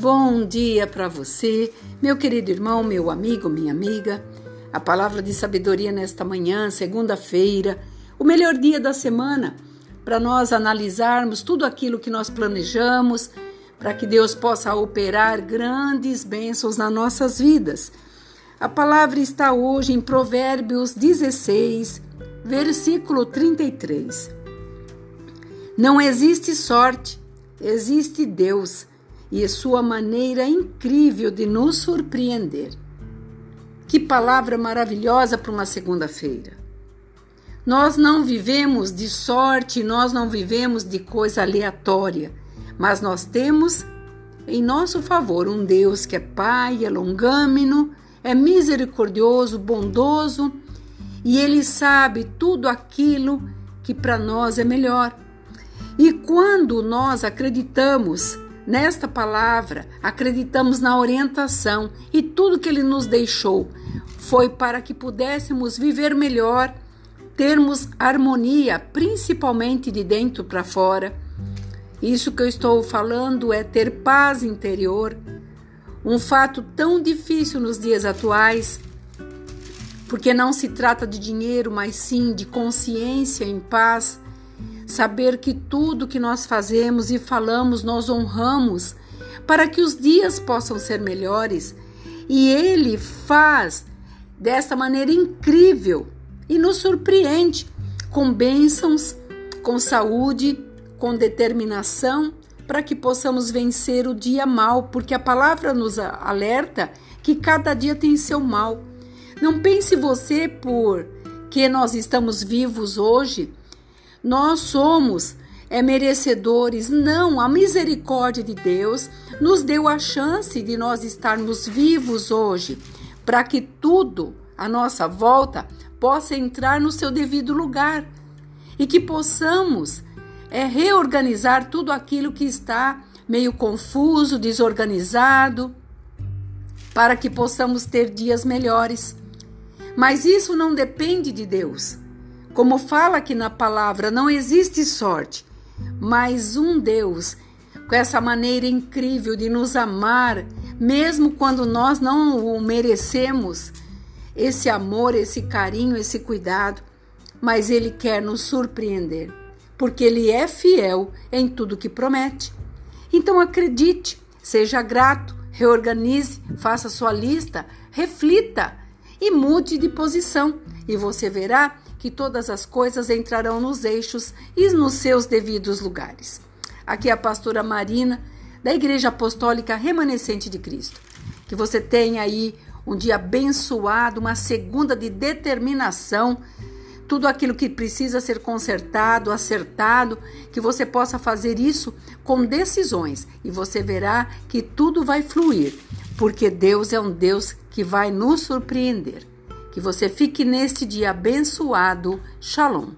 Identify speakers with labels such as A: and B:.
A: Bom dia para você, meu querido irmão, meu amigo, minha amiga. A palavra de sabedoria nesta manhã, segunda-feira, o melhor dia da semana, para nós analisarmos tudo aquilo que nós planejamos, para que Deus possa operar grandes bênçãos nas nossas vidas. A palavra está hoje em Provérbios 16, versículo 33. Não existe sorte, existe Deus e sua maneira incrível de nos surpreender. Que palavra maravilhosa para uma segunda-feira. Nós não vivemos de sorte, nós não vivemos de coisa aleatória, mas nós temos em nosso favor um Deus que é Pai, é longâmino, é misericordioso, bondoso e Ele sabe tudo aquilo que para nós é melhor. E quando nós acreditamos nesta palavra, acreditamos na orientação e tudo que ele nos deixou foi para que pudéssemos viver melhor, termos harmonia, principalmente de dentro para fora. Isso que eu estou falando é ter paz interior, um fato tão difícil nos dias atuais, porque não se trata de dinheiro, mas sim de consciência em paz saber que tudo que nós fazemos e falamos nós honramos para que os dias possam ser melhores. E Ele faz desta maneira incrível e nos surpreende com bênçãos, com saúde, com determinação, para que possamos vencer o dia mal, porque a palavra nos alerta que cada dia tem seu mal. Não pense você por que nós estamos vivos hoje nós somos é merecedores, não, a misericórdia de Deus nos deu a chance de nós estarmos vivos hoje, para que tudo à nossa volta possa entrar no seu devido lugar e que possamos é, reorganizar tudo aquilo que está meio confuso, desorganizado, para que possamos ter dias melhores. Mas isso não depende de Deus. Como fala aqui na palavra, não existe sorte, mas um Deus com essa maneira incrível de nos amar, mesmo quando nós não o merecemos, esse amor, esse carinho, esse cuidado, mas Ele quer nos surpreender, porque Ele é fiel em tudo que promete. Então acredite, seja grato, reorganize, faça sua lista, reflita e mude de posição, e você verá que todas as coisas entrarão nos eixos e nos seus devidos lugares. Aqui é a pastora Marina, da Igreja Apostólica Remanescente de Cristo. Que você tenha aí um dia abençoado, uma segunda de determinação, tudo aquilo que precisa ser consertado, acertado, que você possa fazer isso com decisões e você verá que tudo vai fluir, porque Deus é um Deus que vai nos surpreender. Que você fique neste dia abençoado. Shalom.